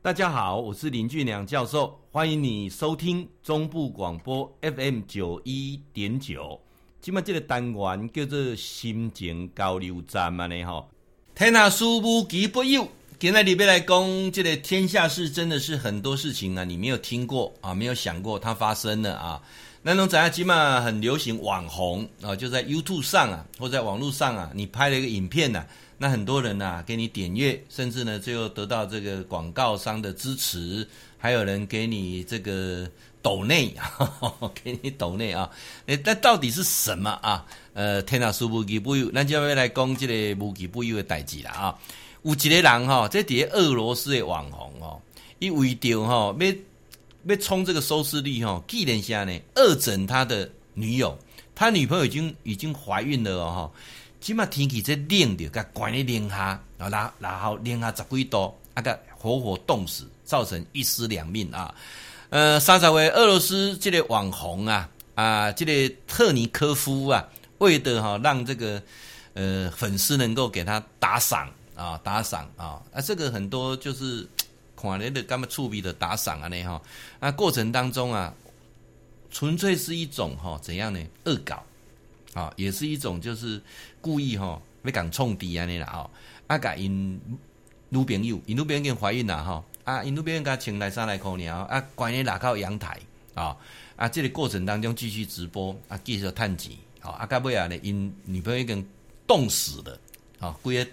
大家好，我是林俊良教授，欢迎你收听中部广播 FM 九一点九。今麦这个单元叫做心情交流站嘛呢吼。天下事无奇不有，今天里边来讲，这个天下事真的是很多事情啊，你没有听过啊，没有想过它发生了啊。那种怎样？起码很流行网红啊，就在 YouTube 上啊，或在网络上啊，你拍了一个影片呐、啊。那很多人呐、啊，给你点阅，甚至呢，最后得到这个广告商的支持，还有人给你这个抖内，给你抖内啊，诶，那到底是什么啊？呃，天下事无奇不有，那就要来讲这个无奇不有的代志了啊。有一个人哈、哦，这底俄罗斯的网红哦，因为着哈要要冲这个收视率哈，既然下呢，恶整他的女友，他女朋友已经已经怀孕了哦。即马天气这冷的，甲关在零下，然后然后零下十几度，啊个活活冻死，造成一尸两命啊！呃，三十位俄罗斯这个网红啊啊，这个特尼科夫啊，为的哈让这个呃粉丝能够给他打赏啊打赏啊啊，这个很多就是看来的干嘛触笔的打赏啊呢哈啊过程当中啊，纯粹是一种哈怎样呢恶搞。啊，也是一种就是故意哈，要讲冲敌啊那啦哦，啊甲因女朋友，因女朋友怀孕啦哈，啊因女朋友甲请来三来口鸟啊，关于拉靠阳台啊，啊这个过程当中继续直播啊，继续探钱，啊啊到尾啊呢，因女朋友已经冻死了，啊规个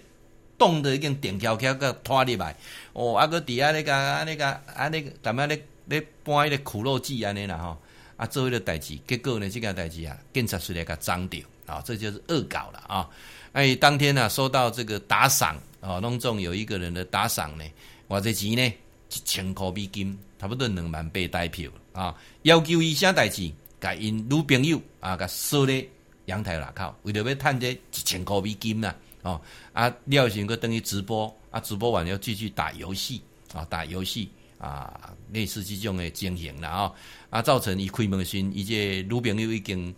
冻得已经电翘翘个拖入来，哦啊个底下那个啊那个啊那个咱们咧咧搬一个苦肉计安尼啦吼。啊，做一个代志，结果呢，这个代志啊，警察出来给斩掉啊，这就是恶搞了啊！哎，当天呢、啊，收到这个打赏啊，当中有一个人的打赏呢，偌济钱呢，一千块美金，差不多两万八台票啊，要求伊啥代志，甲因女朋友啊，甲锁咧阳台外口，为着要赚这一千块美金啊，哦，啊，廖先个等于直播，啊，直播完了继续打游戏啊，打游戏。啊，类似这种的情形了啊，啊，造成伊开门时，伊这女朋友已经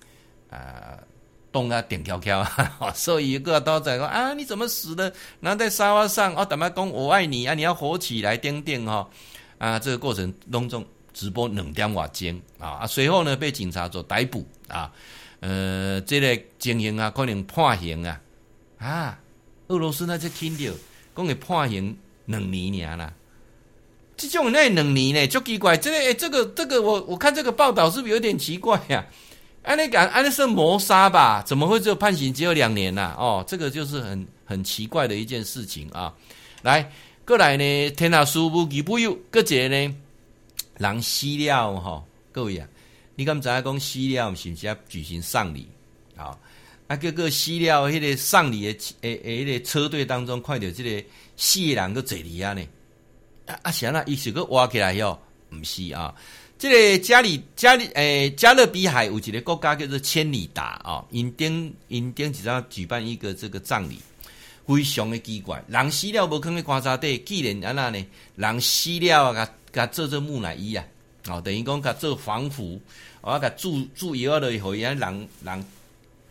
啊冻啊电翘翘，所以一个都在讲啊，你怎么死的？然后在沙发上，哦，怎么讲我爱你啊？你要火起来，叮叮哈啊！这个过程当中直播两点瓦钟啊，随后呢被警察所逮捕啊，呃，这个情形啊可能判刑啊啊，俄罗斯那只听到讲会判刑两年年啦。这种那两年呢，就奇怪。这个诶，这个这个，我我看这个报道是不是有点奇怪呀？安尼讲，安尼是谋杀吧？怎么会只有判刑只有两年呢？哦，这个就是很很奇怪的一件事情啊。来，过来呢，天下事无奇不有，个节呢，人死了哈，各位啊，你敢知影讲死了是不是要举行丧礼？啊，啊，个个死了，迄个丧礼的诶诶，迄个车队当中，看到这个死人个坐里啊呢？啊，行了，伊是个挖起来哟，毋是啊。这个加里加里诶，加勒比海有一个国家叫做千里达啊，因顶因顶一张举办一个这个葬礼，非常的奇怪。人死了无可能棺材底，既然安那呢，人死了啊，甲做做木乃伊啊，哦，等于讲甲做防腐，我甲注注药落去，互伊啊人人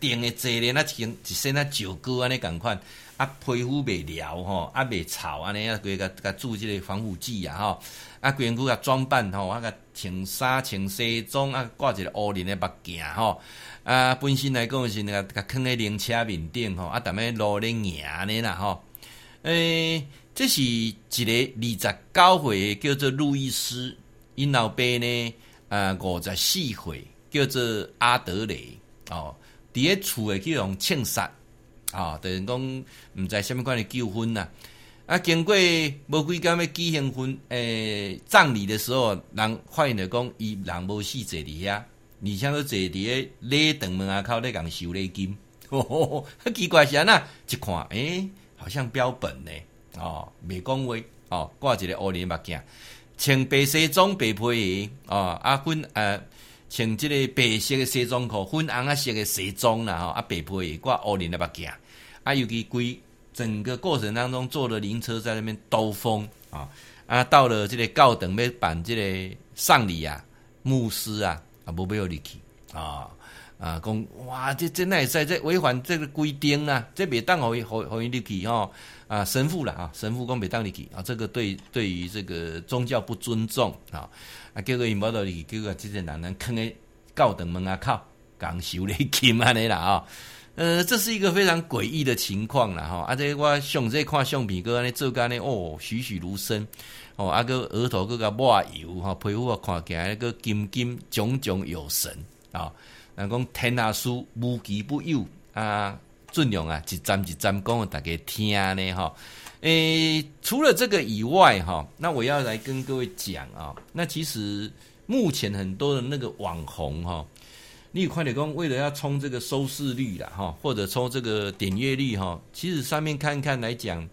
定的坐咧，那像一身那旧歌安尼共款。啊，皮肤未了吼，啊未臭安尼啊，规个甲注这个防腐剂啊吼，啊规身躯甲装扮吼，啊甲穿衫穿西装啊，挂一个乌人的目镜吼，啊本身来讲是那个甲囥在灵车面顶吼，啊踮咧路咧行安尼啦吼，诶，这是一个二十九岁叫做路易斯，因老爸呢，啊五十四岁叫做阿德雷哦，伫咧厝诶去用枪杀。啊，等于讲毋知虾米款诶纠纷呐，啊，经过无几工要举行婚诶葬礼的时候，人发现着讲伊人无死坐伫遐，而且佫坐伫个礼堂门仔口咧共收礼金，呵呵呵，奇怪是安那？一看，诶、欸，好像标本呢，哦，未讲话，哦，挂一个乌人目镜，穿白西装白皮鞋，哦，啊粉呃。穿即个白色诶西装裤，粉红色诶西装啦，吼啊白配挂乌人的目镜，啊尤其规整个过程当中坐的灵车在那边兜风啊。啊，到了即个教堂要办即个丧礼啊，牧师啊啊无要入去啊啊，讲哇，这这那也在这违反这个规定啊，这别当好好好入去哈啊神父了啊，神父讲别当入去啊，这个对对于这个宗教不尊重啊啊，叫做伊无道理，结果这些男人坑在教堂门啊靠，刚修了金安尼啦啊，呃，这是一个非常诡异的情况啦哈，啊这我上这看相片，搁安尼做干呢哦栩栩如生哦，啊个额头搁个抹油哈，皮肤啊看起来个金金炯炯有神啊。人讲天下事无奇不有啊，尽量啊一站一站讲，大家听呢哈。诶、欸，除了这个以外哈，那我要来跟各位讲啊，那其实目前很多的那个网红哈，你快点讲，为了要冲这个收视率啦哈，或者冲这个点阅率哈，其实上面看看来讲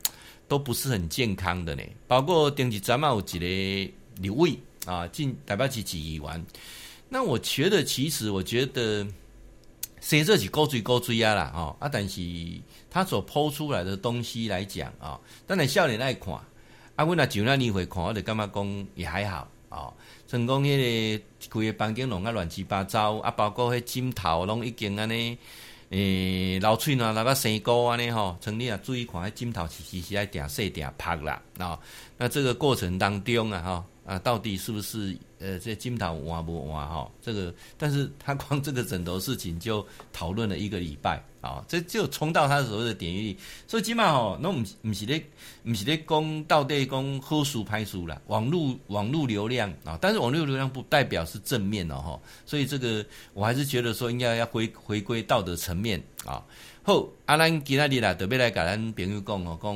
都不是很健康的呢。包括顶级站嘛有一个刘伟啊，进台北市市议员。那我觉得，其实我觉得，谁这起高追高追啊啦哦啊，但是他所抛出来的东西来讲啊，当然少年爱看啊，我那就那年会看，我就感觉讲也还好啊。成功迄个规个房间弄啊乱七八糟啊，包括迄枕头拢已经安尼诶，流喙呐，那个生菇安尼吼，像你啊注意看，迄枕头其实是爱定细定拍啦啊。那这个过程当中啊，哈。啊，到底是不是呃，这金桃换不换哈？这个，但是他光这个枕头事情就讨论了一个礼拜啊，这就冲到他所谓的点击率。所以起码吼，那我们不是咧，不是咧讲到底讲好书拍书啦，网络网络流量啊，但是网络流量不代表是正面的哈。所以这个我还是觉得说应该要回回归道德层面啊。好，阿兰今仔日啦，特别来跟咱朋友讲哦，讲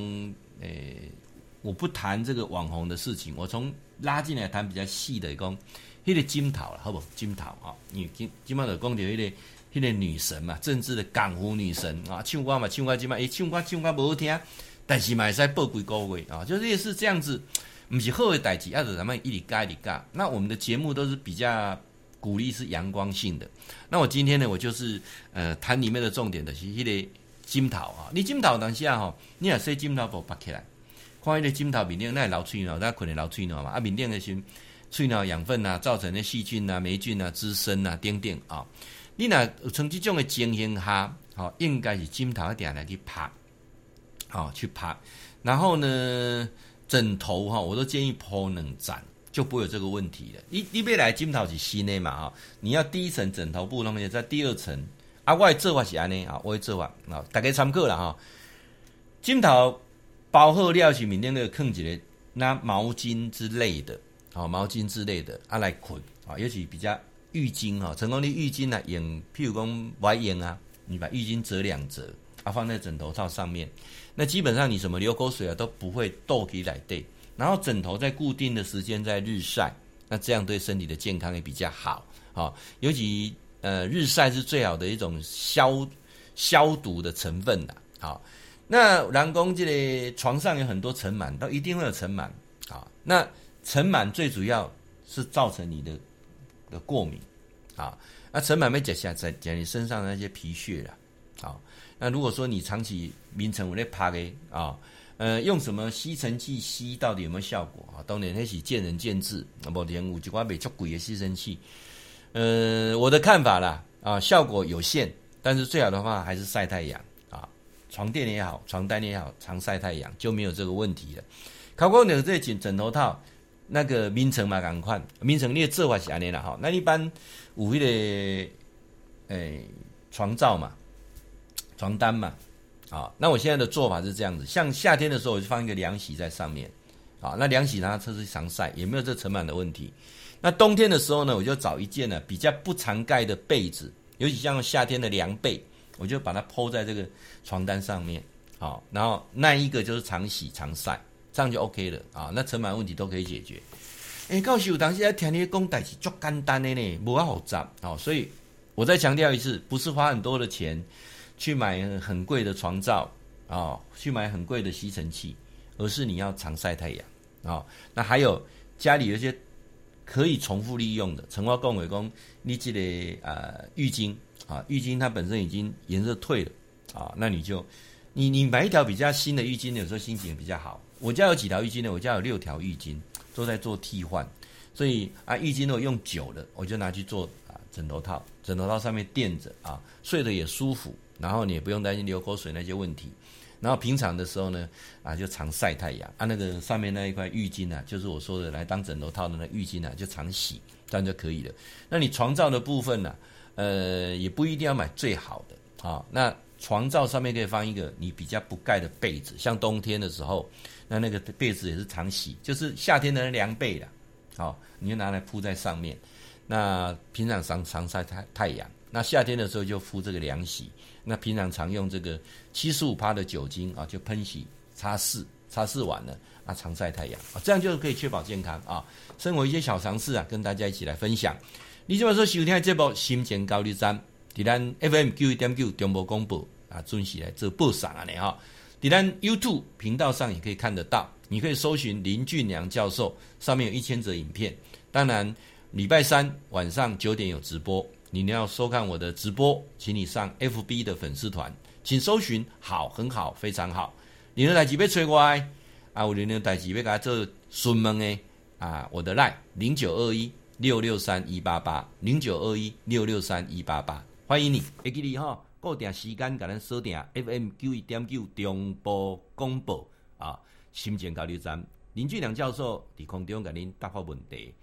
诶、我不谈这个网红的事情，我从。拉进来谈比较细的，讲迄个金桃了，好不？金桃啊，因为金金毛的讲到迄个迄个女神嘛，政治的港湖女神啊，唱歌嘛，唱歌金嘛，诶，唱歌唱歌不好听，但是嘛会使报几个月啊，就是也是这样子，不是好的代志，要是咱们一里嘎一里嘎。那我们的节目都是比较鼓励是阳光性的。那我今天呢，我就是呃谈里面的重点的是迄个金桃啊，你金桃当下哈，你也说金桃不拔起来。看迄个枕头面顶，那流喙脯，那困的流喙脯嘛？啊，面顶的是喙脯养分啊，造成的细菌啊、霉菌啊滋生啊，等等啊。你若从这种的情形下，好，应该是枕头一定来去拍，好去拍。然后呢，枕头哈，我都建议铺两层，就不会有这个问题了。你你别来枕头是新的嘛？哈，你要第一层枕头布，弄些在第二层。啊，我的做法是安尼啊，我的做法啊，大家参考了哈。枕头。包好料是明天那个坑起来拿毛巾之类的，好毛巾之类的啊来捆啊，尤其比较浴巾哈，成功的浴巾呢，用譬如讲外用啊，你把浴巾折两折啊，放在枕头套上面，那基本上你什么流口水啊都不会倒起来对，然后枕头在固定的时间在日晒，那这样对身体的健康也比较好啊，尤其呃日晒是最好的一种消消毒的成分的，好。那人工这个床上有很多尘螨，都一定会有尘螨啊。那尘螨最主要是造成你的的过敏啊。那尘螨没解下，在讲你身上的那些皮屑了啊。那如果说你长期眠床我在趴的啊，呃，用什么吸尘器吸，到底有没有效果啊？当然那是见仁见智。目前有几款比较贵的吸尘器，呃，我的看法啦啊，效果有限，但是最好的话还是晒太阳。床垫也好，床单也好，常晒太阳就没有这个问题了。考过你的这枕枕头套，那个名称嘛，赶快名称你也做法是安尼啦哈。那一般有迄个诶、床罩嘛，床单嘛，啊，那我现在的做法是这样子，像夏天的时候，我就放一个凉席在上面，啊，那凉席它测试常晒，也没有这尘螨的问题。那冬天的时候呢，我就找一件呢比较不常盖的被子，尤其像夏天的凉被。我就把它铺在这个床单上面，好，然后那一个就是常洗常晒，这样就 OK 了啊。那尘螨问题都可以解决。哎，告诉我，当时在听你讲代志足简单的呢，不要复杂。好，所以我再强调一次，不是花很多的钱去买很贵的床罩啊，去买很贵的吸尘器，而是你要常晒太阳啊。那还有家里有些可以重复利用的，陈华共伟公，你记得呃浴巾。啊，浴巾它本身已经颜色褪了，啊，那你就，你你买一条比较新的浴巾，有时候心情也比较好。我家有几条浴巾呢？我家有六条浴巾，都在做替换，所以啊，浴巾如果用久了，我就拿去做啊枕头套，枕头套上面垫着啊，睡得也舒服，然后你也不用担心流口水那些问题。然后平常的时候呢，啊，就常晒太阳啊，那个上面那一块浴巾啊，就是我说的来当枕头套的那浴巾啊，就常洗，这样就可以了。那你床罩的部分呢，呃，也不一定要买最好的啊。那床罩上面可以放一个你比较不盖的被子，像冬天的时候，那那个被子也是常洗，就是夏天的凉被的，好，你就拿来铺在上面。那平常常常晒太太阳，那夏天的时候就敷这个凉席。那平常常用这个七十五趴的酒精啊，就喷洗、擦拭、擦拭完了啊，常晒太阳啊，这样就可以确保健康啊。生活一些小常识啊，跟大家一起来分享。你这么说收听这部心情交流站，在咱 FM 九一点九中波广播啊，准时来做播送啊，你哈。在咱 YouTube 频道上也可以看得到，你可以搜寻林俊良教授，上面有一千则影片。当然，礼拜三晚上九点有直播。你要收看我的直播，请你上 FB 的粉丝团，请搜寻好，很好，非常好。你的代志要催我啊，我的代志要给他做询问诶啊，我的 line 零九二一六六三一八八零九二一六六三一八八，欢迎你。会记你哈，固定时间甲咱锁定 FM 九一点九中波广播啊，新店交流站林俊良教授伫空中甲您答复问题。